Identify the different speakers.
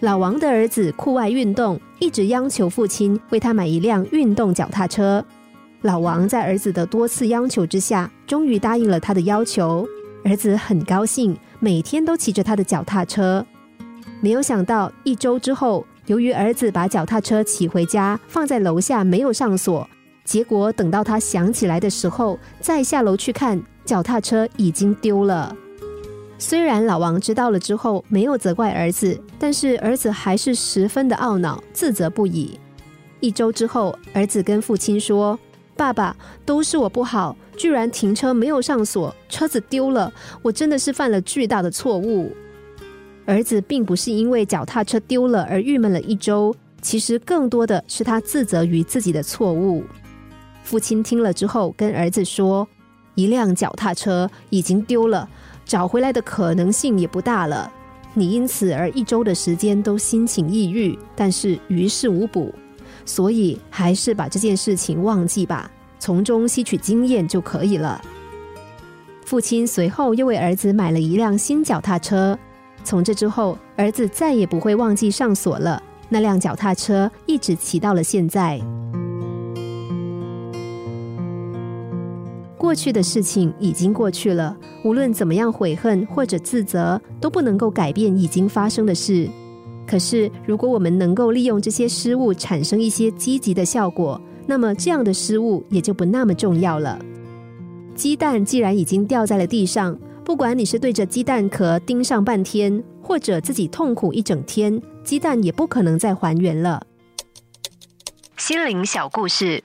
Speaker 1: 老王的儿子酷爱运动，一直央求父亲为他买一辆运动脚踏车。老王在儿子的多次央求之下，终于答应了他的要求。儿子很高兴，每天都骑着他的脚踏车。没有想到，一周之后，由于儿子把脚踏车骑回家，放在楼下没有上锁，结果等到他想起来的时候，再下楼去看，脚踏车已经丢了。虽然老王知道了之后没有责怪儿子，但是儿子还是十分的懊恼、自责不已。一周之后，儿子跟父亲说：“爸爸，都是我不好，居然停车没有上锁，车子丢了，我真的是犯了巨大的错误。”儿子并不是因为脚踏车丢了而郁闷了一周，其实更多的是他自责于自己的错误。父亲听了之后，跟儿子说：“一辆脚踏车已经丢了。”找回来的可能性也不大了。你因此而一周的时间都心情抑郁，但是于事无补，所以还是把这件事情忘记吧，从中吸取经验就可以了。父亲随后又为儿子买了一辆新脚踏车，从这之后，儿子再也不会忘记上锁了。那辆脚踏车一直骑到了现在。过去的事情已经过去了，无论怎么样悔恨或者自责，都不能够改变已经发生的事。可是，如果我们能够利用这些失误产生一些积极的效果，那么这样的失误也就不那么重要了。鸡蛋既然已经掉在了地上，不管你是对着鸡蛋壳盯上半天，或者自己痛苦一整天，鸡蛋也不可能再还原了。心灵小故事。